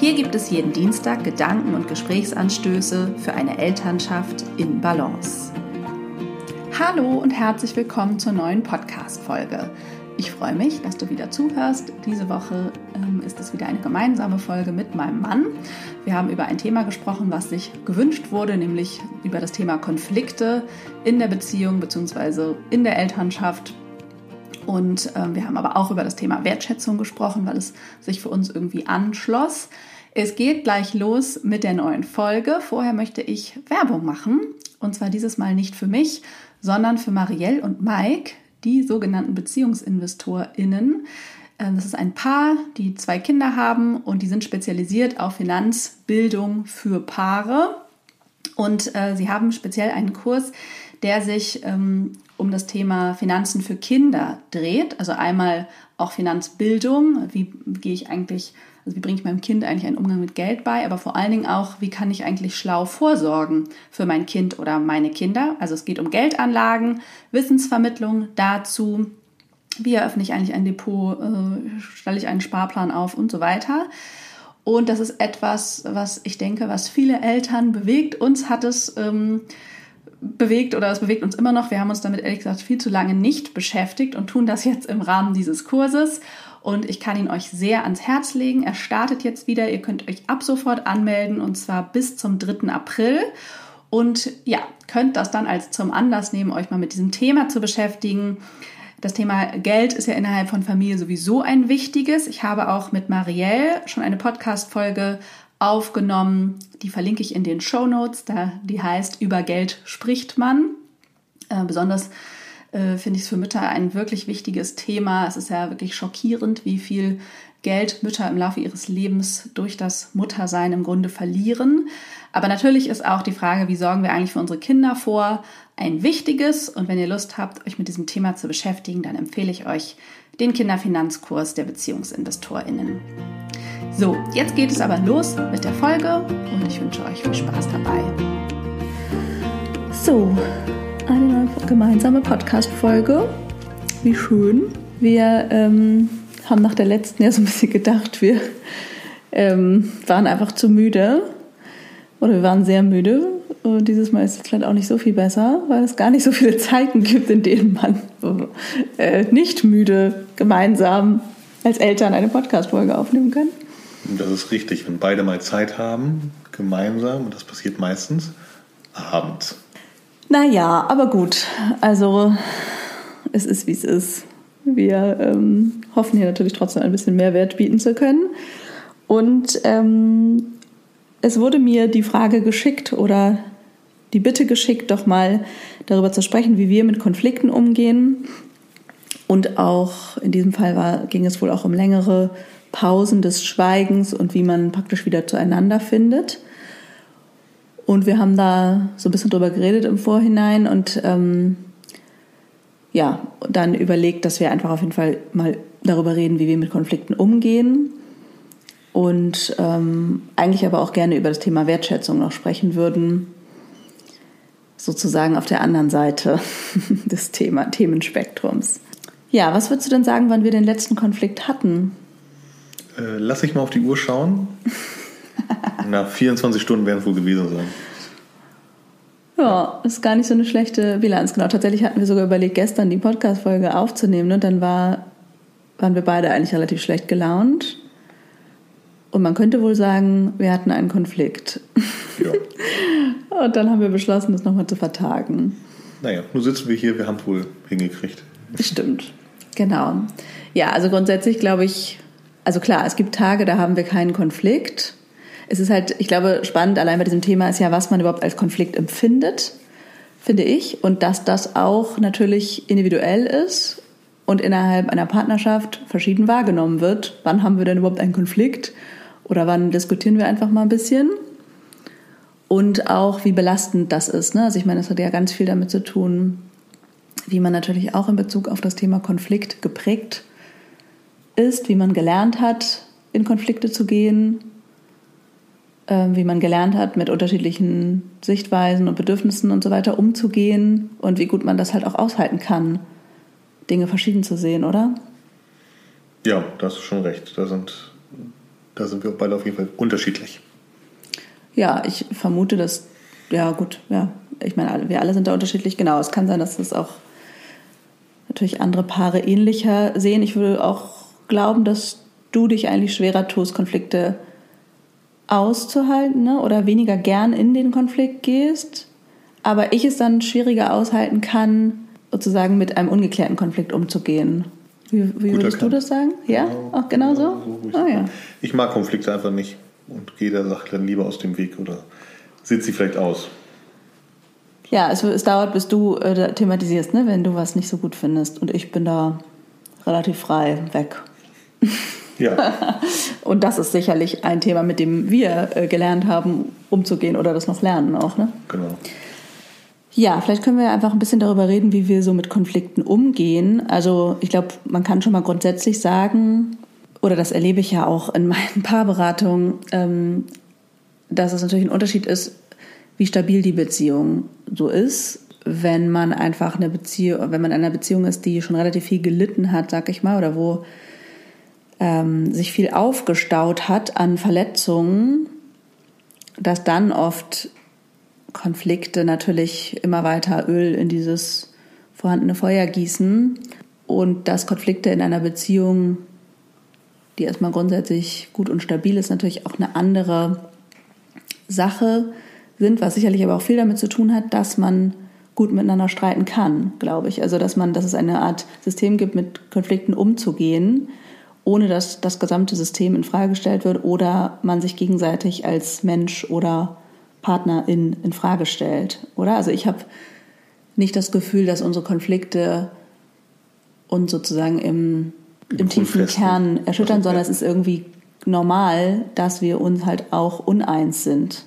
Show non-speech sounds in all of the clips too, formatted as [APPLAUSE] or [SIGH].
Hier gibt es jeden Dienstag Gedanken und Gesprächsanstöße für eine Elternschaft in Balance. Hallo und herzlich willkommen zur neuen Podcast-Folge. Ich freue mich, dass du wieder zuhörst. Diese Woche ähm, ist es wieder eine gemeinsame Folge mit meinem Mann. Wir haben über ein Thema gesprochen, was sich gewünscht wurde, nämlich über das Thema Konflikte in der Beziehung bzw. in der Elternschaft und ähm, wir haben aber auch über das Thema Wertschätzung gesprochen, weil es sich für uns irgendwie anschloss. Es geht gleich los mit der neuen Folge. Vorher möchte ich Werbung machen. Und zwar dieses Mal nicht für mich, sondern für Marielle und Mike, die sogenannten BeziehungsinvestorInnen. Ähm, das ist ein Paar, die zwei Kinder haben und die sind spezialisiert auf Finanzbildung für Paare. Und äh, sie haben speziell einen Kurs, der sich ähm, um das Thema Finanzen für Kinder dreht. Also einmal auch Finanzbildung, wie gehe ich eigentlich, also wie bringe ich meinem Kind eigentlich einen Umgang mit Geld bei, aber vor allen Dingen auch, wie kann ich eigentlich schlau vorsorgen für mein Kind oder meine Kinder. Also es geht um Geldanlagen, Wissensvermittlung dazu, wie eröffne ich eigentlich ein Depot, äh, stelle ich einen Sparplan auf und so weiter. Und das ist etwas, was ich denke, was viele Eltern bewegt. Uns hat es ähm, bewegt oder es bewegt uns immer noch. Wir haben uns damit ehrlich gesagt viel zu lange nicht beschäftigt und tun das jetzt im Rahmen dieses Kurses. Und ich kann ihn euch sehr ans Herz legen. Er startet jetzt wieder. Ihr könnt euch ab sofort anmelden und zwar bis zum 3. April. Und ja, könnt das dann als zum Anlass nehmen, euch mal mit diesem Thema zu beschäftigen. Das Thema Geld ist ja innerhalb von Familie sowieso ein wichtiges. Ich habe auch mit Marielle schon eine Podcast-Folge aufgenommen. Die verlinke ich in den Show Notes. Die heißt Über Geld spricht man. Äh, besonders äh, finde ich es für Mütter ein wirklich wichtiges Thema. Es ist ja wirklich schockierend, wie viel Geld Mütter im Laufe ihres Lebens durch das Muttersein im Grunde verlieren. Aber natürlich ist auch die Frage, wie sorgen wir eigentlich für unsere Kinder vor, ein wichtiges. Und wenn ihr Lust habt, euch mit diesem Thema zu beschäftigen, dann empfehle ich euch den Kinderfinanzkurs der BeziehungsinvestorInnen. So, jetzt geht es aber los mit der Folge und ich wünsche euch viel Spaß dabei. So, eine neue gemeinsame Podcast-Folge. Wie schön. Wir ähm, haben nach der letzten ja so ein bisschen gedacht, wir ähm, waren einfach zu müde oder wir waren sehr müde. Und dieses Mal ist es vielleicht auch nicht so viel besser, weil es gar nicht so viele Zeiten gibt, in denen man äh, nicht müde gemeinsam als Eltern eine Podcast-Folge aufnehmen kann. Das ist richtig, wenn beide mal Zeit haben, gemeinsam, und das passiert meistens abends. Naja, aber gut. Also es ist, wie es ist. Wir ähm, hoffen hier natürlich trotzdem ein bisschen Mehrwert bieten zu können. Und ähm, es wurde mir die Frage geschickt oder die Bitte geschickt, doch mal darüber zu sprechen, wie wir mit Konflikten umgehen. Und auch in diesem Fall war, ging es wohl auch um längere Pausen des Schweigens und wie man praktisch wieder zueinander findet. Und wir haben da so ein bisschen drüber geredet im Vorhinein und ähm, ja, dann überlegt, dass wir einfach auf jeden Fall mal darüber reden, wie wir mit Konflikten umgehen. Und ähm, eigentlich aber auch gerne über das Thema Wertschätzung noch sprechen würden, sozusagen auf der anderen Seite [LAUGHS] des Thema, Themenspektrums. Ja, was würdest du denn sagen, wann wir den letzten Konflikt hatten? Äh, lass ich mal auf die Uhr schauen. [LAUGHS] Na, 24 Stunden werden es wohl gewesen sein. Ja, ist gar nicht so eine schlechte Bilanz. Genau, tatsächlich hatten wir sogar überlegt, gestern die Podcast-Folge aufzunehmen und dann war, waren wir beide eigentlich relativ schlecht gelaunt. Und man könnte wohl sagen, wir hatten einen Konflikt. Ja. [LAUGHS] und dann haben wir beschlossen, das nochmal zu vertagen. Naja, nun sitzen wir hier, wir haben es wohl hingekriegt. Stimmt, genau. Ja, also grundsätzlich glaube ich, also klar, es gibt Tage, da haben wir keinen Konflikt. Es ist halt, ich glaube, spannend allein bei diesem Thema ist ja, was man überhaupt als Konflikt empfindet, finde ich. Und dass das auch natürlich individuell ist und innerhalb einer Partnerschaft verschieden wahrgenommen wird. Wann haben wir denn überhaupt einen Konflikt? Oder wann diskutieren wir einfach mal ein bisschen? und auch wie belastend das ist. Ne? Also ich meine, das hat ja ganz viel damit zu tun, wie man natürlich auch in Bezug auf das Thema Konflikt geprägt ist, wie man gelernt hat, in Konflikte zu gehen, wie man gelernt hat, mit unterschiedlichen Sichtweisen und Bedürfnissen und so weiter umzugehen und wie gut man das halt auch aushalten kann, Dinge verschieden zu sehen, oder? Ja, da hast du schon recht. Da sind, da sind wir beide auf jeden Fall unterschiedlich. Ja, ich vermute, dass, ja gut, ja, ich meine, wir alle sind da unterschiedlich. Genau, es kann sein, dass es auch natürlich andere Paare ähnlicher sehen. Ich würde auch glauben, dass du dich eigentlich schwerer tust, Konflikte auszuhalten ne? oder weniger gern in den Konflikt gehst, aber ich es dann schwieriger aushalten kann, sozusagen mit einem ungeklärten Konflikt umzugehen. Wie, wie würdest erkannt. du das sagen? Ja, genau, auch genau, so? so oh, ja. Ich mag Konflikte einfach nicht und gehe der Sache dann lieber aus dem Weg oder sitze sie vielleicht aus. Ja, es, es dauert, bis du äh, thematisierst, ne? wenn du was nicht so gut findest. Und ich bin da relativ frei weg. [LAUGHS] Ja. [LAUGHS] und das ist sicherlich ein Thema, mit dem wir äh, gelernt haben, umzugehen oder das noch lernen auch. Ne? Genau. Ja, vielleicht können wir einfach ein bisschen darüber reden, wie wir so mit Konflikten umgehen. Also ich glaube, man kann schon mal grundsätzlich sagen, oder das erlebe ich ja auch in meinen [LAUGHS] Paarberatungen, ähm, dass es natürlich ein Unterschied ist, wie stabil die Beziehung so ist. Wenn man einfach eine Beziehung, wenn man in einer Beziehung ist, die schon relativ viel gelitten hat, sag ich mal, oder wo ähm, sich viel aufgestaut hat an Verletzungen, dass dann oft Konflikte natürlich immer weiter Öl in dieses vorhandene Feuer gießen und dass Konflikte in einer Beziehung, die erstmal grundsätzlich gut und stabil ist, natürlich auch eine andere Sache sind, was sicherlich aber auch viel damit zu tun hat, dass man gut miteinander streiten kann, glaube ich. Also dass man, dass es eine Art System gibt, mit Konflikten umzugehen, ohne dass das gesamte System in Frage gestellt wird oder man sich gegenseitig als Mensch oder Partnerin in Frage stellt, oder? Also ich habe nicht das Gefühl, dass unsere Konflikte uns sozusagen im, im tiefen Kern erschüttern, also, sondern es ist irgendwie normal, dass wir uns halt auch uneins sind.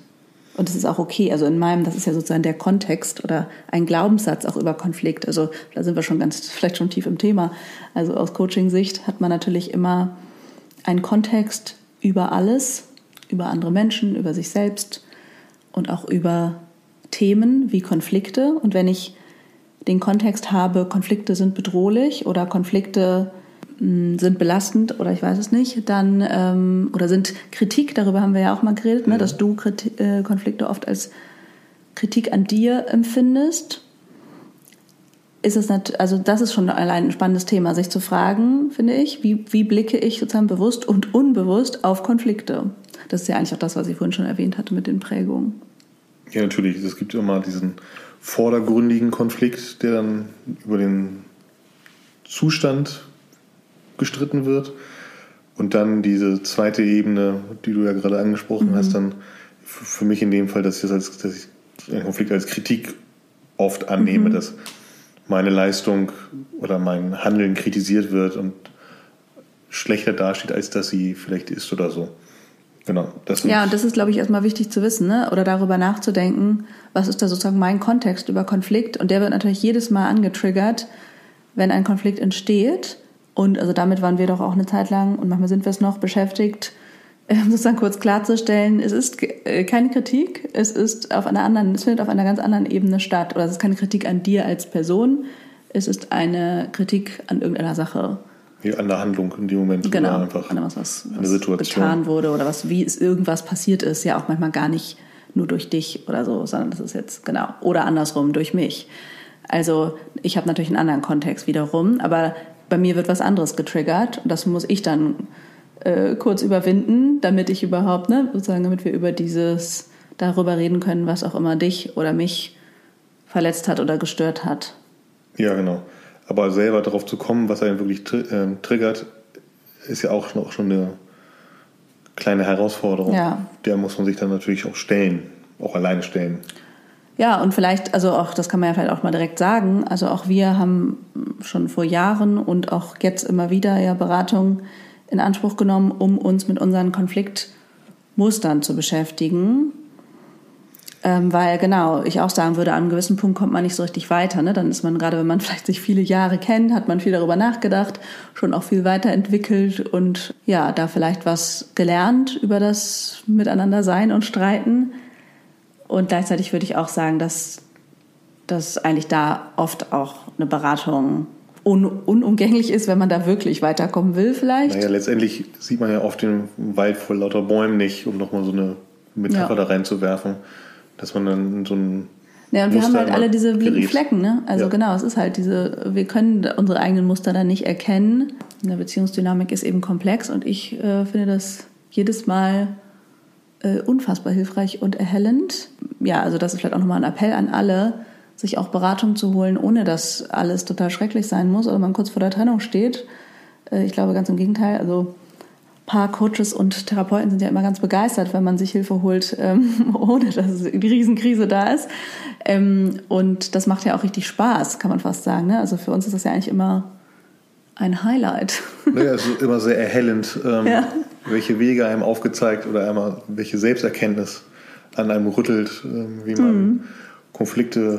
Und es ist auch okay. Also in meinem, das ist ja sozusagen der Kontext oder ein Glaubenssatz auch über Konflikt. Also da sind wir schon ganz, [LAUGHS] vielleicht schon tief im Thema. Also aus Coaching-Sicht hat man natürlich immer einen Kontext über alles, über andere Menschen, über sich selbst und auch über Themen wie Konflikte. Und wenn ich den Kontext habe, Konflikte sind bedrohlich oder Konflikte sind belastend oder ich weiß es nicht, dann ähm, oder sind Kritik, darüber haben wir ja auch mal geredet, ne, dass du Kritik, äh, Konflikte oft als Kritik an dir empfindest. Ist es nicht, also das ist schon allein ein spannendes Thema, sich zu fragen, finde ich, wie, wie blicke ich sozusagen bewusst und unbewusst auf Konflikte? Das ist ja eigentlich auch das, was ich vorhin schon erwähnt hatte mit den Prägungen. Ja, natürlich. Es gibt immer diesen vordergründigen Konflikt, der dann über den Zustand gestritten wird. Und dann diese zweite Ebene, die du ja gerade angesprochen mhm. hast, dann für mich in dem Fall, dass ich, das als, dass ich einen Konflikt als Kritik oft annehme, mhm. dass meine Leistung oder mein Handeln kritisiert wird und schlechter dasteht, als dass sie vielleicht ist oder so. Genau. Das ja, und das ist, glaube ich, erstmal wichtig zu wissen, ne? oder darüber nachzudenken, was ist da sozusagen mein Kontext über Konflikt. Und der wird natürlich jedes Mal angetriggert, wenn ein Konflikt entsteht. Und also damit waren wir doch auch eine Zeit lang und manchmal sind wir es noch beschäftigt, [LAUGHS] ähm, sozusagen kurz klarzustellen, es ist äh, keine Kritik, es ist auf einer anderen, es findet auf einer ganz anderen Ebene statt. Oder es ist keine Kritik an dir als Person, es ist eine Kritik an irgendeiner Sache. Ja, an der Handlung in dem Moment. Genau, einfach an was, was, was Situation. getan wurde oder was, wie es irgendwas passiert ist. Ja, auch manchmal gar nicht nur durch dich oder so, sondern das ist jetzt, genau, oder andersrum, durch mich. Also ich habe natürlich einen anderen Kontext wiederum, aber bei mir wird was anderes getriggert und das muss ich dann äh, kurz überwinden, damit ich überhaupt, ne, sozusagen, damit wir über dieses darüber reden können, was auch immer dich oder mich verletzt hat oder gestört hat. Ja, genau. Aber selber darauf zu kommen, was einen wirklich tri äh, triggert, ist ja auch, auch schon eine kleine Herausforderung. Ja. Der muss man sich dann natürlich auch stellen, auch alleine stellen. Ja, und vielleicht, also auch, das kann man ja vielleicht auch mal direkt sagen, also auch wir haben schon vor Jahren und auch jetzt immer wieder ja Beratungen in Anspruch genommen, um uns mit unseren Konfliktmustern zu beschäftigen. Ähm, weil genau, ich auch sagen würde, an einem gewissen Punkt kommt man nicht so richtig weiter. Ne? Dann ist man gerade, wenn man [LAUGHS] vielleicht sich viele Jahre kennt, hat man viel darüber nachgedacht, schon auch viel weiterentwickelt und ja, da vielleicht was gelernt über das Miteinander sein und streiten. Und gleichzeitig würde ich auch sagen, dass, dass eigentlich da oft auch eine Beratung un unumgänglich ist, wenn man da wirklich weiterkommen will vielleicht. Naja, letztendlich sieht man ja oft den Wald vor lauter Bäumen nicht, um nochmal so eine Metapher ja. da reinzuwerfen dass man dann so ein ja, und wir haben halt alle diese blinden Flecken, ne? Also ja. genau, es ist halt diese, wir können unsere eigenen Muster dann nicht erkennen. Eine Beziehungsdynamik ist eben komplex und ich äh, finde das jedes Mal äh, unfassbar hilfreich und erhellend. Ja, also das ist vielleicht auch nochmal ein Appell an alle, sich auch Beratung zu holen, ohne dass alles total schrecklich sein muss oder man kurz vor der Trennung steht. Äh, ich glaube ganz im Gegenteil, also paar Coaches und Therapeuten sind ja immer ganz begeistert, wenn man sich Hilfe holt, ähm, [LAUGHS] ohne dass die Riesenkrise da ist. Ähm, und das macht ja auch richtig Spaß, kann man fast sagen. Ne? Also für uns ist das ja eigentlich immer ein Highlight. Naja, es ist immer sehr erhellend, ähm, [LAUGHS] ja. Welche Wege einem aufgezeigt oder einmal welche Selbsterkenntnis an einem rüttelt, ähm, wie man mhm. Konflikte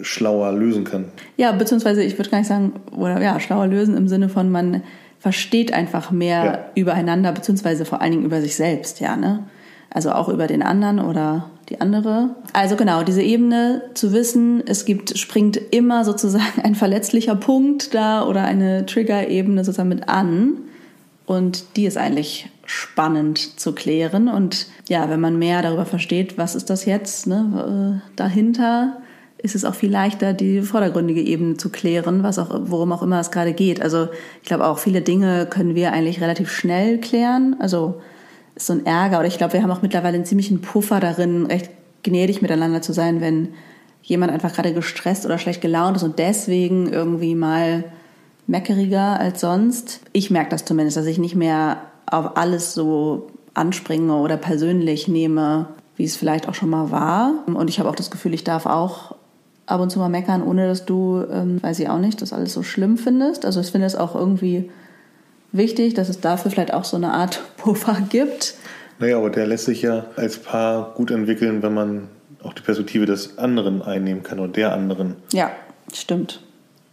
schlauer lösen kann. Ja, beziehungsweise ich würde gar nicht sagen, oder ja, schlauer lösen im Sinne von man versteht einfach mehr ja. übereinander, beziehungsweise vor allen Dingen über sich selbst, ja, ne? Also auch über den anderen oder die andere. Also genau, diese Ebene zu wissen, es gibt, springt immer sozusagen [LAUGHS] ein verletzlicher Punkt da oder eine Trigger-Ebene sozusagen mit an. Und die ist eigentlich spannend zu klären. Und ja, wenn man mehr darüber versteht, was ist das jetzt, ne, äh, dahinter, ist es auch viel leichter, die vordergründige Ebene zu klären, was auch, worum auch immer es gerade geht. Also ich glaube auch viele Dinge können wir eigentlich relativ schnell klären. Also ist so ein Ärger oder ich glaube, wir haben auch mittlerweile einen ziemlichen Puffer darin, recht gnädig miteinander zu sein, wenn jemand einfach gerade gestresst oder schlecht gelaunt ist und deswegen irgendwie mal meckeriger als sonst. Ich merke das zumindest, dass ich nicht mehr auf alles so anspringe oder persönlich nehme, wie es vielleicht auch schon mal war. Und ich habe auch das Gefühl, ich darf auch ab und zu mal meckern, ohne dass du, ähm, weiß ich auch nicht, das alles so schlimm findest. Also ich finde es auch irgendwie wichtig, dass es dafür vielleicht auch so eine Art [LAUGHS] Puffer gibt. Naja, aber der lässt sich ja als Paar gut entwickeln, wenn man auch die Perspektive des anderen einnehmen kann oder der anderen. Ja, stimmt.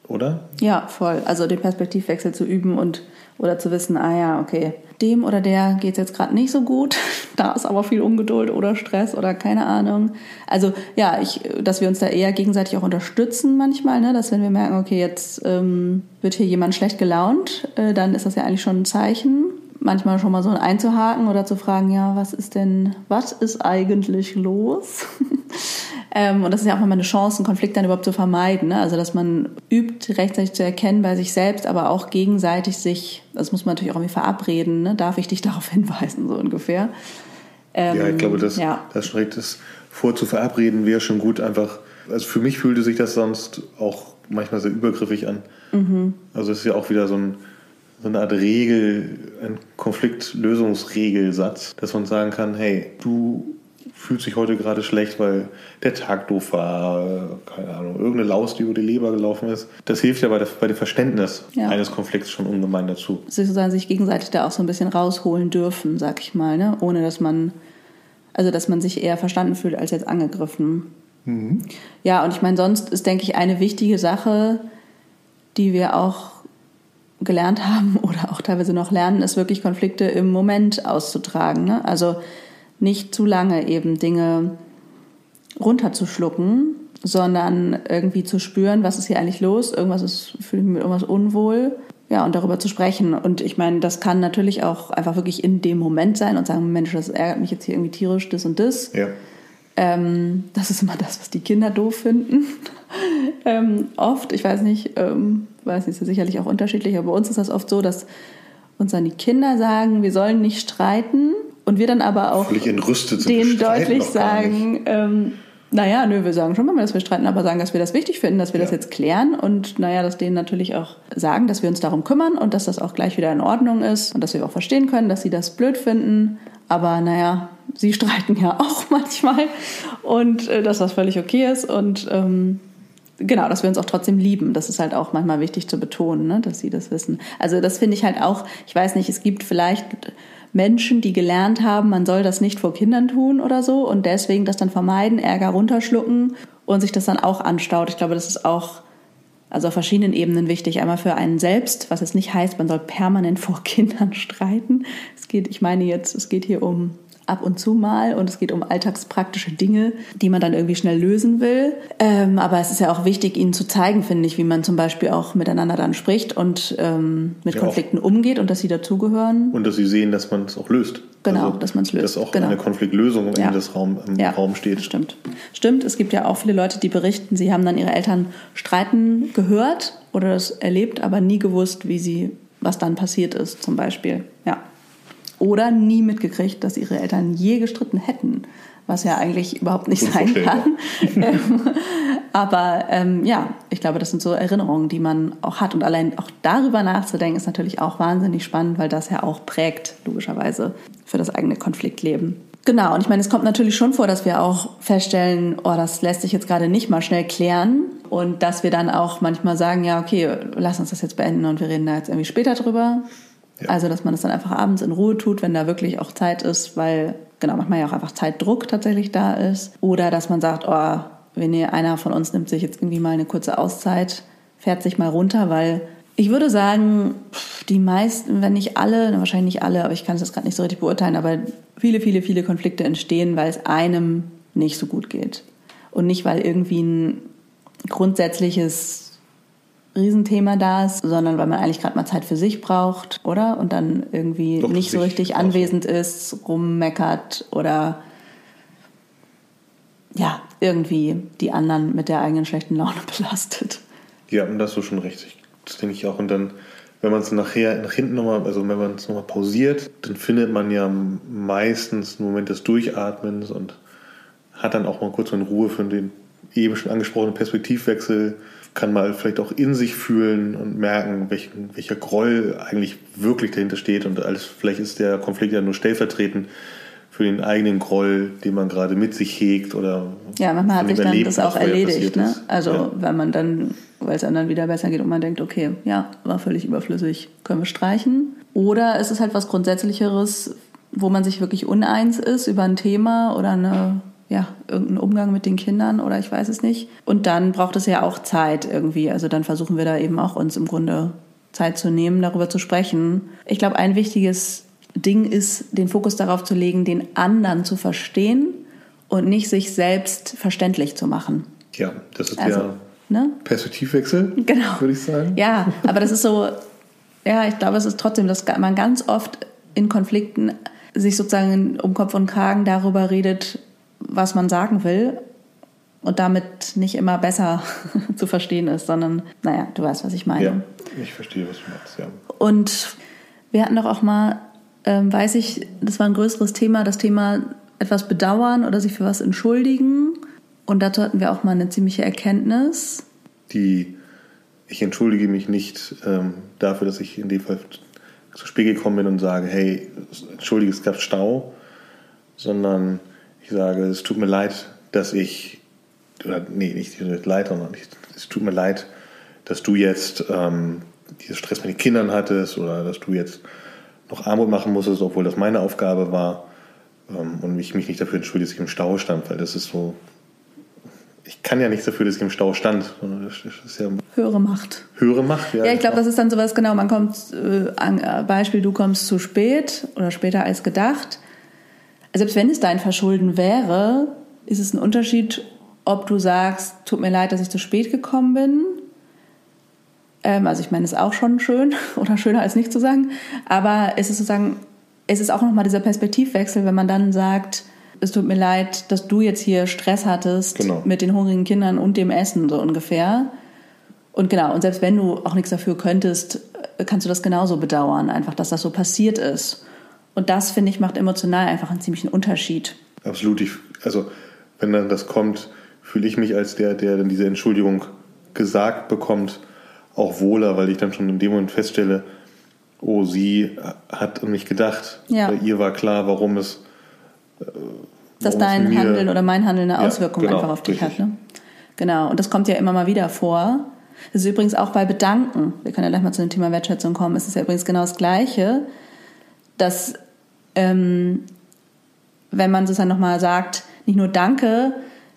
Oder? Ja, voll. Also den Perspektivwechsel zu üben und oder zu wissen, ah ja, okay, dem oder der geht es jetzt gerade nicht so gut, [LAUGHS] da ist aber viel Ungeduld oder Stress oder keine Ahnung. Also ja, ich, dass wir uns da eher gegenseitig auch unterstützen manchmal, ne? dass wenn wir merken, okay, jetzt ähm, wird hier jemand schlecht gelaunt, äh, dann ist das ja eigentlich schon ein Zeichen. Manchmal schon mal so einzuhaken oder zu fragen, ja, was ist denn, was ist eigentlich los? [LAUGHS] Ähm, und das ist ja auch immer eine Chance, einen Konflikt dann überhaupt zu vermeiden. Ne? Also, dass man übt, rechtzeitig zu erkennen bei sich selbst, aber auch gegenseitig sich, das muss man natürlich auch irgendwie verabreden, ne? darf ich dich [LAUGHS] darauf hinweisen, so ungefähr. Ähm, ja, ich glaube, das, ja. das schreckt es vor zu verabreden, wäre schon gut, einfach. Also, für mich fühlte sich das sonst auch manchmal sehr übergriffig an. Mhm. Also, es ist ja auch wieder so ein so eine Art Regel, ein Konfliktlösungsregelsatz, dass man sagen kann, hey, du fühlt sich heute gerade schlecht, weil der Tag doof war, keine Ahnung, irgendeine Laus, die über die Leber gelaufen ist. Das hilft ja bei, der, bei dem Verständnis ja. eines Konflikts schon ungemein dazu. Sozusagen sich gegenseitig da auch so ein bisschen rausholen dürfen, sag ich mal, ne? ohne dass man, also dass man sich eher verstanden fühlt als jetzt angegriffen. Mhm. Ja, und ich meine, sonst ist, denke ich, eine wichtige Sache, die wir auch gelernt [LAUGHS] haben oder auch teilweise noch lernen, ist wirklich Konflikte im Moment auszutragen. Ne? Also nicht zu lange eben Dinge runterzuschlucken, sondern irgendwie zu spüren, was ist hier eigentlich los, irgendwas ist, fühle ich mich mit irgendwas unwohl. Ja, und darüber zu sprechen. Und ich meine, das kann natürlich auch einfach wirklich in dem Moment sein und sagen, Mensch, das ärgert mich jetzt hier irgendwie tierisch, das und das. Ja. Ähm, das ist immer das, was die Kinder doof finden. [LAUGHS] ähm, oft, ich weiß nicht, ähm, weiß nicht, ist ja sicherlich auch unterschiedlich, aber bei uns ist das oft so, dass uns dann die Kinder sagen, wir sollen nicht streiten und wir dann aber auch denen deutlich sagen, ähm, naja, nö, wir sagen schon mal, dass wir streiten, aber sagen, dass wir das wichtig finden, dass wir ja. das jetzt klären und naja, dass denen natürlich auch sagen, dass wir uns darum kümmern und dass das auch gleich wieder in Ordnung ist und dass wir auch verstehen können, dass sie das blöd finden. Aber naja, sie [LAUGHS] streiten ja auch manchmal und äh, dass das völlig okay ist und ähm, genau, dass wir uns auch trotzdem lieben. Das ist halt auch manchmal wichtig zu betonen, ne? dass sie das wissen. Also das finde ich halt auch, ich weiß nicht, es gibt vielleicht Menschen, die gelernt haben, man soll das nicht vor Kindern tun oder so und deswegen das dann vermeiden, Ärger runterschlucken und sich das dann auch anstaut. Ich glaube, das ist auch also auf verschiedenen Ebenen wichtig. Einmal für einen selbst, was es nicht heißt, man soll permanent [LAUGHS] vor Kindern streiten. Es geht, ich meine jetzt, es geht hier um ab und zu mal und es geht um alltagspraktische Dinge, die man dann irgendwie schnell lösen will. Ähm, aber es ist ja auch wichtig, ihnen zu zeigen, finde ich, wie man zum Beispiel auch miteinander dann spricht und ähm, mit ja, Konflikten auch. umgeht und dass sie dazugehören. Und dass sie sehen, dass man es auch löst. Genau, also, dass man es löst. Dass auch genau. eine Konfliktlösung ja. in das Raum, im ja, Raum steht. Stimmt. Stimmt, es gibt ja auch viele Leute, die berichten, sie haben dann ihre Eltern streiten gehört oder das erlebt, aber nie gewusst, wie sie, was dann passiert ist, zum Beispiel. Ja oder nie mitgekriegt, dass ihre Eltern je gestritten hätten, was ja eigentlich überhaupt nicht sein kann. Aber ähm, ja, ich glaube, das sind so Erinnerungen, die man auch hat. Und allein auch darüber nachzudenken, ist natürlich auch wahnsinnig spannend, weil das ja auch prägt, logischerweise, für das eigene Konfliktleben. Genau, und ich meine, es kommt natürlich schon vor, dass wir auch feststellen, oh, das lässt sich jetzt gerade nicht mal schnell klären. Und dass wir dann auch manchmal sagen, ja, okay, lass uns das jetzt beenden und wir reden da jetzt irgendwie später drüber. Also, dass man das dann einfach abends in Ruhe tut, wenn da wirklich auch Zeit ist, weil, genau, manchmal ja auch einfach Zeitdruck tatsächlich da ist. Oder dass man sagt, oh, wenn ihr, einer von uns nimmt sich jetzt irgendwie mal eine kurze Auszeit, fährt sich mal runter, weil ich würde sagen, die meisten, wenn nicht alle, wahrscheinlich nicht alle, aber ich kann es jetzt gerade nicht so richtig beurteilen, aber viele, viele, viele Konflikte entstehen, weil es einem nicht so gut geht. Und nicht, weil irgendwie ein grundsätzliches Riesenthema da ist, sondern weil man eigentlich gerade mal Zeit für sich braucht, oder? Und dann irgendwie Doch, nicht so richtig anwesend ist, rummeckert oder ja, irgendwie die anderen mit der eigenen schlechten Laune [LAUGHS] belastet. Ja, und das so schon richtig. Das denke ich auch. Und dann, wenn man es nachher nach hinten nochmal, also wenn man es nochmal pausiert, dann findet man ja meistens einen Moment des Durchatmens und hat dann auch mal kurz in Ruhe für den eben schon angesprochenen Perspektivwechsel kann mal vielleicht auch in sich fühlen und merken, welchen, welcher Groll eigentlich wirklich dahinter steht. Und alles, vielleicht ist der Konflikt ja nur stellvertretend für den eigenen Groll, den man gerade mit sich hegt oder ja, manchmal hat sich dann das auch erledigt. Ne? Also ja. wenn man dann, weil es anderen wieder besser geht und man denkt, okay, ja, war völlig überflüssig, können wir streichen. Oder es ist halt was Grundsätzlicheres, wo man sich wirklich uneins ist über ein Thema oder eine ja, irgendeinen Umgang mit den Kindern oder ich weiß es nicht. Und dann braucht es ja auch Zeit irgendwie. Also dann versuchen wir da eben auch uns im Grunde Zeit zu nehmen, darüber zu sprechen. Ich glaube, ein wichtiges Ding ist, den Fokus darauf zu legen, den anderen zu verstehen und nicht sich selbst verständlich zu machen. Ja, das ist also, der ne? Perspektivwechsel, genau. würde ich sagen. Ja, aber das ist so, ja, ich glaube, es ist trotzdem, dass man ganz oft in Konflikten sich sozusagen um Kopf und Kragen darüber redet, was man sagen will und damit nicht immer besser [LAUGHS] zu verstehen ist, sondern, naja, du weißt, was ich meine. Ja, ich verstehe, was du meinst, ja. Und wir hatten doch auch mal, ähm, weiß ich, das war ein größeres Thema, das Thema etwas bedauern oder sich für was entschuldigen. Und dazu hatten wir auch mal eine ziemliche Erkenntnis. Die, ich entschuldige mich nicht ähm, dafür, dass ich in dem Fall zu spät gekommen bin und sage, hey, entschuldige, es gab Stau, sondern ich sage, es tut mir leid, dass ich, oder nee, nicht leid, sondern es tut mir leid, dass du jetzt ähm, diesen Stress mit den Kindern hattest oder dass du jetzt noch Armut machen musstest, obwohl das meine Aufgabe war ähm, und ich mich nicht dafür entschuldige, dass ich im Stau stand, weil das ist so, ich kann ja nichts dafür, dass ich im Stau stand. Ja höhere Macht. Höhere Macht, ja. Ja, ich glaube, das ist dann sowas, genau, man kommt, äh, äh, Beispiel, du kommst zu spät oder später als gedacht selbst wenn es dein Verschulden wäre, ist es ein Unterschied, ob du sagst, tut mir leid, dass ich zu spät gekommen bin. Ähm, also ich meine, es ist auch schon schön [LAUGHS] oder schöner als nicht zu sagen. Aber es ist sozusagen, es ist auch nochmal dieser Perspektivwechsel, wenn man dann sagt, es tut mir leid, dass du jetzt hier Stress hattest genau. mit den hungrigen Kindern und dem Essen so ungefähr. Und genau, und selbst wenn du auch nichts dafür könntest, kannst du das genauso bedauern, einfach, dass das so passiert ist. Und das, finde ich, macht emotional einfach einen ziemlichen Unterschied. Absolut. Ich, also, wenn dann das kommt, fühle ich mich als der, der dann diese Entschuldigung gesagt bekommt, auch wohler, weil ich dann schon in dem Moment feststelle, oh, sie hat an mich gedacht. Ja. Bei ihr war klar, warum es. Äh, Dass dein Handeln oder mein Handeln eine Auswirkung ja, genau, einfach auf dich richtig. hat. Ne? Genau, und das kommt ja immer mal wieder vor. Das ist übrigens auch bei Bedanken. Wir können ja gleich mal zu dem Thema Wertschätzung kommen. Es ist ja übrigens genau das Gleiche, dass ähm, wenn man sozusagen nochmal sagt, nicht nur Danke,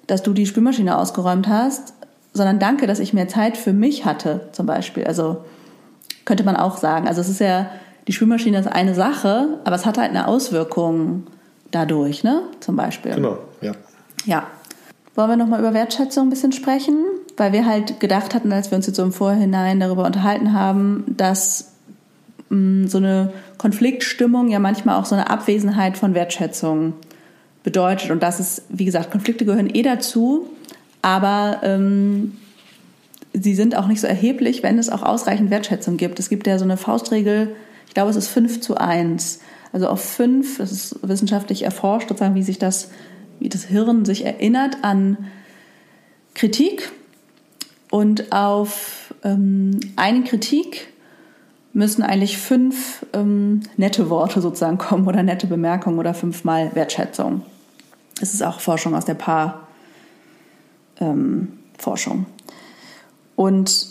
dass du die Spülmaschine ausgeräumt hast, sondern Danke, dass ich mehr Zeit für mich hatte, zum Beispiel. Also könnte man auch sagen. Also es ist ja, die Spülmaschine ist eine Sache, aber es hat halt eine Auswirkung dadurch, ne? Zum Beispiel. Genau, ja. Ja. Wollen wir nochmal über Wertschätzung ein bisschen sprechen? Weil wir halt gedacht hatten, als wir uns jetzt so im Vorhinein darüber unterhalten haben, dass so eine Konfliktstimmung ja manchmal auch so eine Abwesenheit von Wertschätzung bedeutet. Und das ist, wie gesagt, Konflikte gehören eh dazu, aber ähm, sie sind auch nicht so erheblich, wenn es auch ausreichend Wertschätzung gibt. Es gibt ja so eine Faustregel, ich glaube, es ist 5 zu 1. Also auf 5, das ist wissenschaftlich erforscht, sozusagen, wie sich das, wie das Hirn sich erinnert an Kritik. Und auf ähm, eine Kritik müssen eigentlich fünf ähm, nette Worte sozusagen kommen oder nette Bemerkungen oder fünfmal Wertschätzung. Es ist auch Forschung aus der Paar ähm. Und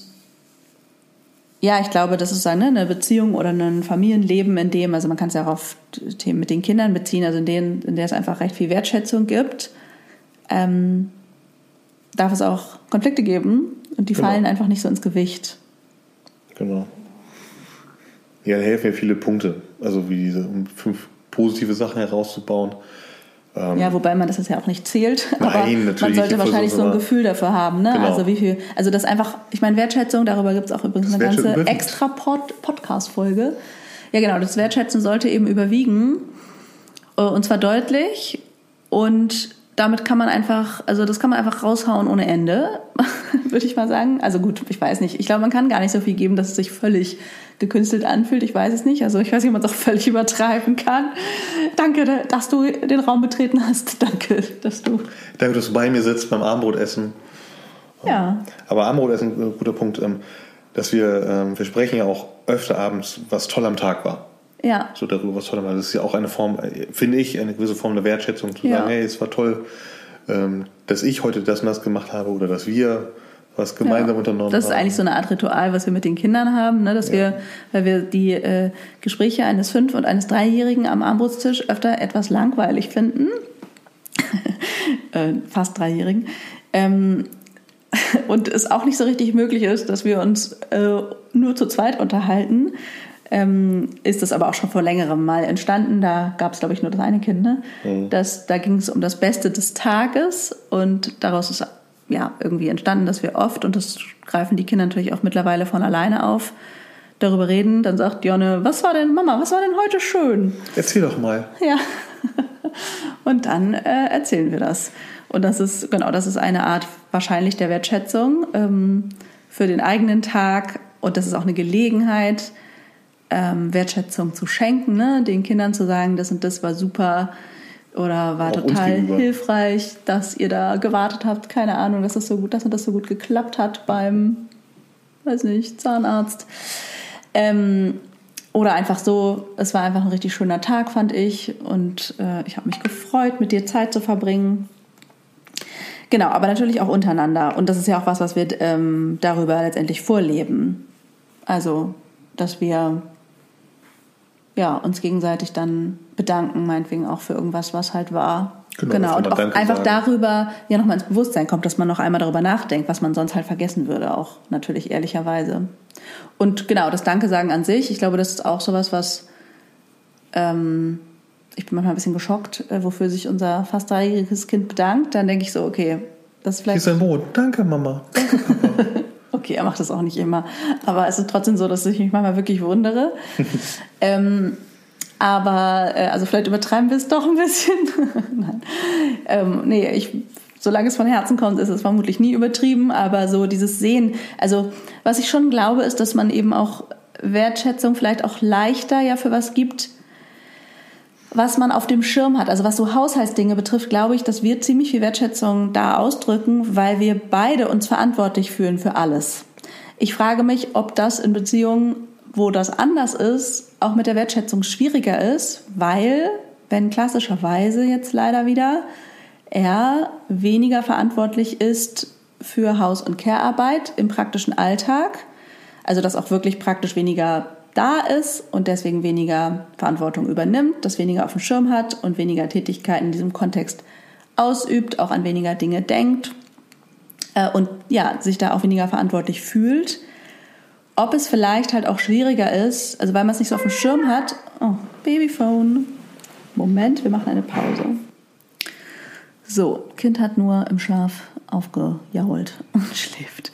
ja, ich glaube, das ist eine, eine Beziehung oder ein Familienleben, in dem, also man kann es ja auch auf Themen mit den Kindern beziehen, also in denen, in der es einfach recht viel Wertschätzung gibt, ähm, darf es auch Konflikte geben und die genau. fallen einfach nicht so ins Gewicht. Genau. Ja, da helfen ja viele Punkte, also wie diese, um fünf positive Sachen herauszubauen. Ähm, ja, wobei man das jetzt ja auch nicht zählt. [LAUGHS] Nein, aber natürlich. Man sollte wahrscheinlich so ein Gefühl dafür haben. Ne? Genau. Also wie viel, also das einfach, ich meine, Wertschätzung, darüber gibt es auch übrigens das eine ganze extra -Pod Podcast-Folge. Ja, genau, das Wertschätzen sollte eben überwiegen. Äh, und zwar deutlich. Und damit kann man einfach, also das kann man einfach raushauen ohne Ende, [LAUGHS] würde ich mal sagen. Also gut, ich weiß nicht. Ich glaube, man kann gar nicht so viel geben, dass es sich völlig gekünstelt anfühlt. Ich weiß es nicht. Also ich weiß nicht, ob man es auch völlig [LAUGHS] übertreiben kann. Danke, dass du den Raum betreten hast. [LAUGHS] Danke, dass du. Danke, dass du bei mir sitzt beim Abendbrotessen. Ja. Aber Abendbrotessen, ein guter Punkt, ähm, dass wir, ähm, wir sprechen ja auch öfter abends, was toll am Tag war. Ja. So darüber, was toll war. Das ist ja auch eine Form, äh, finde ich, eine gewisse Form der Wertschätzung, zu ja. sagen, hey, es war toll, ähm, dass ich heute das und das gemacht habe oder dass wir was gemeinsam ja, unternommen haben. Das ist eigentlich so eine Art Ritual, was wir mit den Kindern haben, ne? dass ja. wir, weil wir die äh, Gespräche eines Fünf- und eines Dreijährigen am Armbrutstisch öfter etwas langweilig finden. [LAUGHS] äh, fast Dreijährigen. Ähm, [LAUGHS] und es auch nicht so richtig möglich ist, dass wir uns äh, nur zu zweit unterhalten, ähm, ist das aber auch schon vor längerem mal entstanden. Da gab es, glaube ich, nur das eine Kind. Ne? Mhm. Das, da ging es um das Beste des Tages und daraus ist ja irgendwie entstanden, dass wir oft, und das greifen die Kinder natürlich auch mittlerweile von alleine auf, darüber reden. Dann sagt Jonne, was war denn, Mama, was war denn heute schön? Erzähl doch mal. Ja. [LAUGHS] Und dann äh, erzählen wir das. Und das ist, genau, das ist eine Art wahrscheinlich der Wertschätzung ähm, für den eigenen Tag. Und das ist auch eine Gelegenheit, ähm, Wertschätzung zu schenken, ne? den Kindern zu sagen, das und das war super oder war auch total hilfreich, dass ihr da gewartet habt, keine Ahnung, dass das so gut, dass das so gut geklappt hat beim, weiß nicht, Zahnarzt. Ähm, oder einfach so, es war einfach ein richtig schöner Tag, fand ich. Und äh, ich habe mich gefreut, mit dir Zeit zu verbringen. Genau, aber natürlich auch untereinander. Und das ist ja auch was, was wir ähm, darüber letztendlich vorleben. Also, dass wir ja, uns gegenseitig dann bedanken, meinetwegen auch für irgendwas, was halt war. Genau, genau. und auch einfach sagen. darüber ja nochmal ins Bewusstsein kommt, dass man noch einmal darüber nachdenkt, was man sonst halt vergessen würde, auch natürlich ehrlicherweise. Und genau, das Danke sagen an sich, ich glaube, das ist auch sowas, was ähm, ich bin manchmal ein bisschen geschockt, äh, wofür sich unser fast dreijähriges Kind bedankt. Dann denke ich so, okay, das ist vielleicht. Hier ist ein Brot. Danke, Mama. Danke, Papa. [LAUGHS] Okay, er macht das auch nicht immer. Aber es ist trotzdem so, dass ich mich manchmal wirklich wundere. [LAUGHS] ähm, aber, äh, also vielleicht übertreiben wir es doch ein bisschen. [LAUGHS] Nein. Ähm, nee, ich, solange es von Herzen kommt, ist es vermutlich nie übertrieben. Aber so dieses Sehen, also was ich schon glaube, ist, dass man eben auch Wertschätzung vielleicht auch leichter ja für was gibt, was man auf dem Schirm hat. Also was so Haushaltsdinge betrifft, glaube ich, dass wir ziemlich viel Wertschätzung da ausdrücken, weil wir beide uns verantwortlich fühlen für alles. Ich frage mich, ob das in Beziehungen, wo das anders ist, auch mit der Wertschätzung schwieriger ist, weil, wenn klassischerweise jetzt leider wieder er weniger verantwortlich ist für Haus- und Care-Arbeit im praktischen Alltag. Also dass auch wirklich praktisch weniger da ist und deswegen weniger Verantwortung übernimmt, das weniger auf dem Schirm hat und weniger Tätigkeiten in diesem Kontext ausübt, auch an weniger Dinge denkt äh, und ja, sich da auch weniger verantwortlich fühlt. Ob es vielleicht halt auch schwieriger ist, also weil man es nicht so auf dem Schirm hat. Oh, Babyphone. Moment, wir machen eine Pause. So, Kind hat nur im Schlaf aufgejault und [LAUGHS] schläft.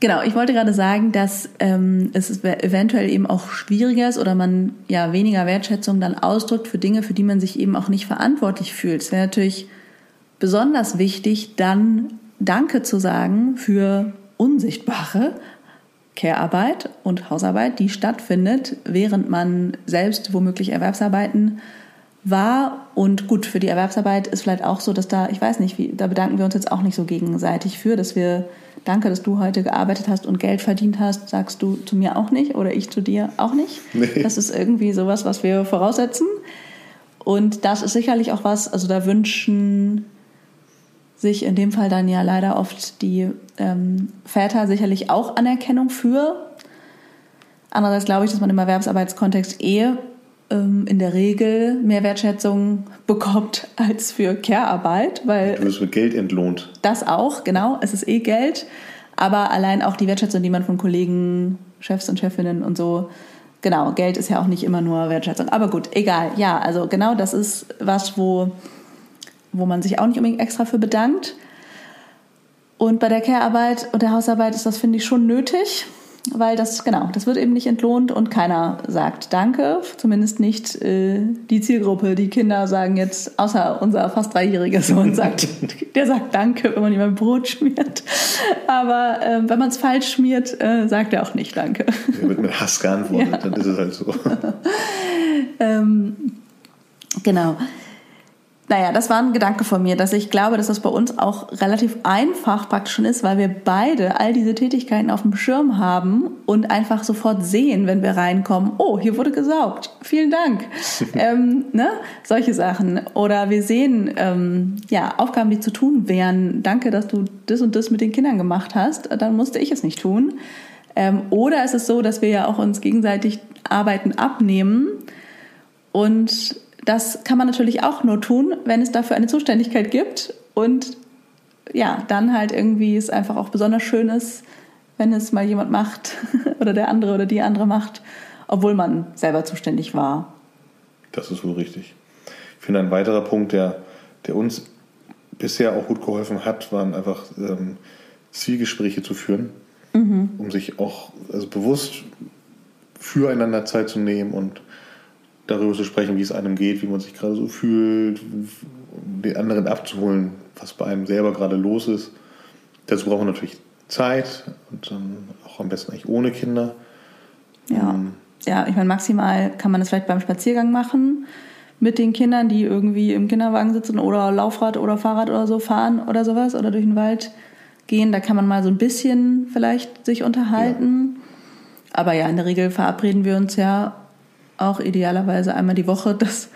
Genau, ich wollte gerade sagen, dass ähm, es eventuell eben auch schwieriger ist oder man ja weniger Wertschätzung dann ausdrückt für Dinge, für die man sich eben auch nicht verantwortlich fühlt. Es wäre natürlich besonders wichtig, dann Danke zu sagen für unsichtbare Care-Arbeit und Hausarbeit, die stattfindet, während man selbst womöglich Erwerbsarbeiten war. Und gut, für die Erwerbsarbeit ist vielleicht auch so, dass da, ich weiß nicht, wie, da bedanken wir uns jetzt auch nicht so gegenseitig für, dass wir, danke, dass du heute gearbeitet hast und Geld verdient hast, sagst du zu mir auch nicht oder ich zu dir auch nicht. Nee. Das ist irgendwie sowas, was wir voraussetzen. Und das ist sicherlich auch was, also da wünschen sich in dem Fall dann ja leider oft die ähm, Väter sicherlich auch Anerkennung für. Andererseits glaube ich, dass man im Erwerbsarbeitskontext eh in der Regel mehr Wertschätzung bekommt als für Care-Arbeit, weil du wirst mit Geld entlohnt. Das auch, genau. Es ist eh Geld, aber allein auch die Wertschätzung, die man von Kollegen, Chefs und Chefinnen und so Genau, Geld ist ja auch nicht immer nur Wertschätzung. Aber gut, egal. Ja, also genau das ist was, wo wo man sich auch nicht unbedingt extra für bedankt. Und bei der Care-Arbeit und der Hausarbeit ist das, finde ich, schon nötig, weil das, genau, das wird eben nicht entlohnt und keiner sagt Danke, zumindest nicht äh, die Zielgruppe. Die Kinder sagen jetzt, außer unser fast dreijähriger Sohn sagt, [LAUGHS] der sagt Danke, wenn man ihm ein Brot schmiert. Aber äh, wenn man es falsch schmiert, äh, sagt er auch nicht Danke. Er wird mit Hass geantwortet, [LAUGHS] ja. dann ist es halt so. [LAUGHS] ähm, genau. Naja, das war ein Gedanke von mir, dass ich glaube, dass das bei uns auch relativ einfach praktisch schon ist, weil wir beide all diese Tätigkeiten auf dem Schirm haben und einfach sofort sehen, wenn wir reinkommen, oh, hier wurde gesaugt, vielen Dank. [LAUGHS] ähm, ne? Solche Sachen. Oder wir sehen ähm, ja, Aufgaben, die zu tun wären. Danke, dass du das und das mit den Kindern gemacht hast, dann musste ich es nicht tun. Ähm, oder ist es so, dass wir ja auch uns gegenseitig Arbeiten abnehmen und das kann man natürlich auch nur tun, wenn es dafür eine Zuständigkeit gibt und ja, dann halt irgendwie es einfach auch besonders schön ist, wenn es mal jemand macht [LAUGHS] oder der andere oder die andere macht, obwohl man selber zuständig war. Das ist wohl richtig. Ich finde, ein weiterer Punkt, der, der uns bisher auch gut geholfen hat, waren einfach ähm, Zielgespräche zu führen, mhm. um sich auch also bewusst füreinander Zeit zu nehmen und darüber zu sprechen, wie es einem geht, wie man sich gerade so fühlt, um den anderen abzuholen, was bei einem selber gerade los ist. Dazu braucht man natürlich Zeit und dann auch am besten eigentlich ohne Kinder. Ja, ähm, ja ich meine, maximal kann man das vielleicht beim Spaziergang machen mit den Kindern, die irgendwie im Kinderwagen sitzen oder Laufrad oder Fahrrad oder so fahren oder sowas oder durch den Wald gehen. Da kann man mal so ein bisschen vielleicht sich unterhalten. Ja. Aber ja, in der Regel verabreden wir uns ja auch idealerweise einmal die Woche, [LAUGHS] dass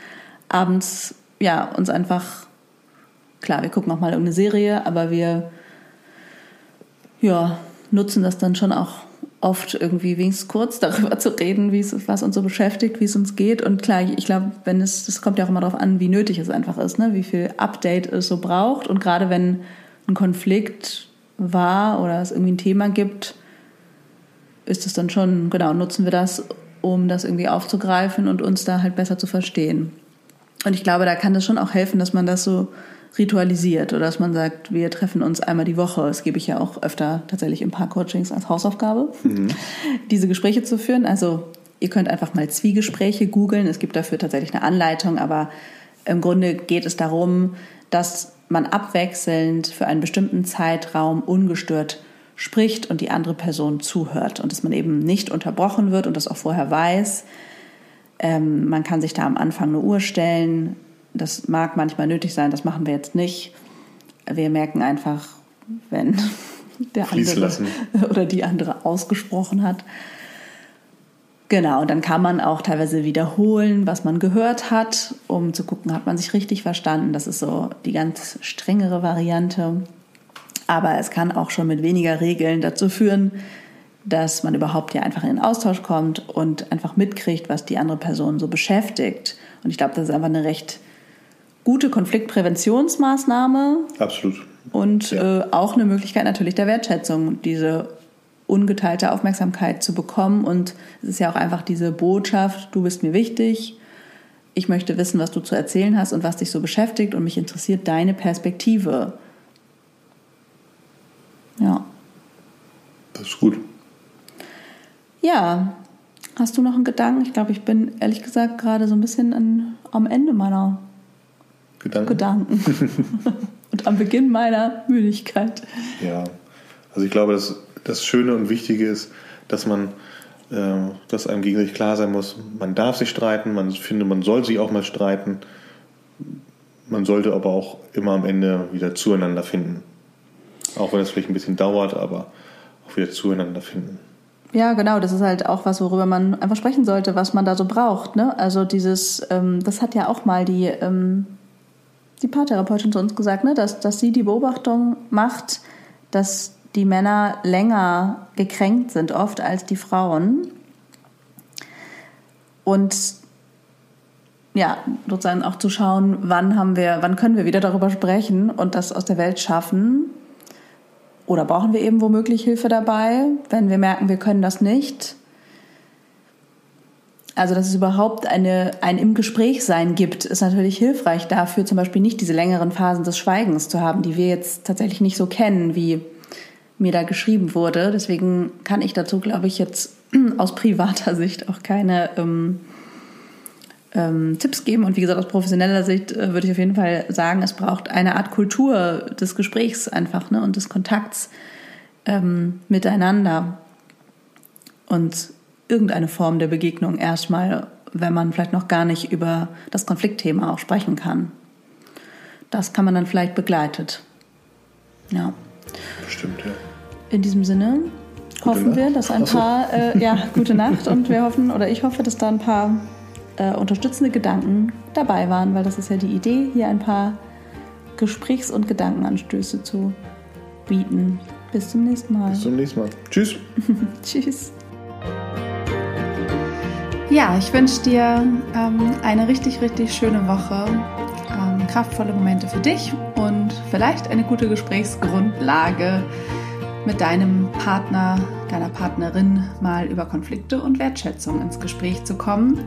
abends ja uns einfach klar, wir gucken auch mal irgendeine Serie, aber wir ja, nutzen das dann schon auch oft irgendwie wenigstens kurz [LAUGHS] darüber zu reden, wie es, was uns so beschäftigt, wie es uns geht. Und klar, ich glaube, wenn es, das kommt ja auch immer darauf an, wie nötig es einfach ist, ne? wie viel Update es so braucht. Und gerade wenn ein Konflikt war oder es irgendwie ein Thema gibt, ist es dann schon, genau, nutzen wir das, um das irgendwie aufzugreifen und uns da halt besser zu verstehen. Und ich glaube, da kann das schon auch helfen, dass man das so ritualisiert oder dass man sagt, wir treffen uns einmal die Woche. Das gebe ich ja auch öfter tatsächlich im Paar-Coachings als Hausaufgabe, mhm. diese Gespräche zu führen. Also ihr könnt einfach mal Zwiegespräche googeln. Es gibt dafür tatsächlich eine Anleitung, aber im Grunde geht es darum, dass man abwechselnd für einen bestimmten Zeitraum ungestört spricht und die andere Person zuhört und dass man eben nicht unterbrochen wird und das auch vorher weiß. Ähm, man kann sich da am Anfang eine Uhr stellen. Das mag manchmal nötig sein, das machen wir jetzt nicht. Wir merken einfach, wenn [LAUGHS] der andere lassen. [LAUGHS] oder die andere ausgesprochen hat. Genau, und dann kann man auch teilweise wiederholen, was man gehört hat, um zu gucken, hat man sich richtig verstanden. Das ist so die ganz strengere Variante. Aber es kann auch schon mit weniger Regeln dazu führen, dass man überhaupt ja einfach in den Austausch kommt und einfach mitkriegt, was die andere Person so beschäftigt. Und ich glaube, das ist einfach eine recht gute Konfliktpräventionsmaßnahme. Absolut. Und ja. äh, auch eine Möglichkeit natürlich der Wertschätzung, diese ungeteilte Aufmerksamkeit zu bekommen. Und es ist ja auch einfach diese Botschaft, du bist mir wichtig, ich möchte wissen, was du zu erzählen hast und was dich so beschäftigt und mich interessiert deine Perspektive. Das ist gut. Ja. Hast du noch einen Gedanken? Ich glaube, ich bin ehrlich gesagt gerade so ein bisschen an, am Ende meiner Gedanken. Gedanken. [LAUGHS] und am Beginn meiner Müdigkeit. Ja. Also ich glaube, das, das Schöne und Wichtige ist, dass man äh, dass einem gegenseitig klar sein muss, man darf sich streiten, man finde, man soll sich auch mal streiten. Man sollte aber auch immer am Ende wieder zueinander finden. Auch wenn es vielleicht ein bisschen dauert, aber wieder zueinander finden. Ja, genau, das ist halt auch was, worüber man einfach sprechen sollte, was man da so braucht. Ne? Also dieses, ähm, das hat ja auch mal die, ähm, die Paartherapeutin zu uns gesagt, ne? dass, dass sie die Beobachtung macht, dass die Männer länger gekränkt sind, oft als die Frauen. Und ja, sozusagen auch zu schauen, wann haben wir, wann können wir wieder darüber sprechen und das aus der Welt schaffen. Oder brauchen wir eben womöglich Hilfe dabei, wenn wir merken, wir können das nicht. Also, dass es überhaupt eine, ein im Gespräch sein gibt, ist natürlich hilfreich dafür, zum Beispiel nicht diese längeren Phasen des Schweigens zu haben, die wir jetzt tatsächlich nicht so kennen, wie mir da geschrieben wurde. Deswegen kann ich dazu, glaube ich, jetzt [CLEARS THROAT] aus privater Sicht auch keine ähm, ähm, Tipps geben. Und wie gesagt, aus professioneller Sicht äh, würde ich auf jeden Fall sagen, es braucht eine Art Kultur des Gesprächs einfach ne, und des Kontakts ähm, miteinander. Und irgendeine Form der Begegnung erstmal, wenn man vielleicht noch gar nicht über das Konfliktthema auch sprechen kann. Das kann man dann vielleicht begleitet. Ja. Bestimmt, ja. In diesem Sinne gute hoffen Nacht. wir, dass ein paar, äh, ja, gute Nacht und wir hoffen, oder ich hoffe, dass da ein paar äh, unterstützende Gedanken dabei waren, weil das ist ja die Idee, hier ein paar Gesprächs- und Gedankenanstöße zu bieten. Bis zum nächsten Mal. Bis zum nächsten Mal. Tschüss. [LAUGHS] Tschüss. Ja, ich wünsche dir ähm, eine richtig, richtig schöne Woche, ähm, kraftvolle Momente für dich und vielleicht eine gute Gesprächsgrundlage mit deinem Partner, deiner Partnerin mal über Konflikte und Wertschätzung ins Gespräch zu kommen.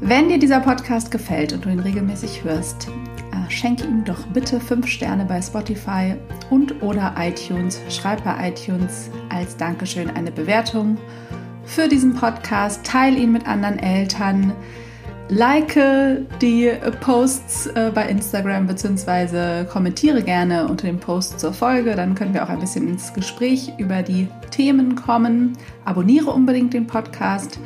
Wenn dir dieser Podcast gefällt und du ihn regelmäßig hörst, äh, schenke ihm doch bitte 5 Sterne bei Spotify und oder iTunes. Schreib bei iTunes als Dankeschön eine Bewertung für diesen Podcast. Teil ihn mit anderen Eltern like die Posts äh, bei Instagram bzw. kommentiere gerne unter dem Post zur Folge. Dann können wir auch ein bisschen ins Gespräch über die Themen kommen. Abonniere unbedingt den Podcast.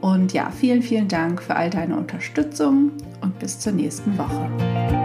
Und ja, vielen, vielen Dank für all deine Unterstützung und bis zur nächsten Woche.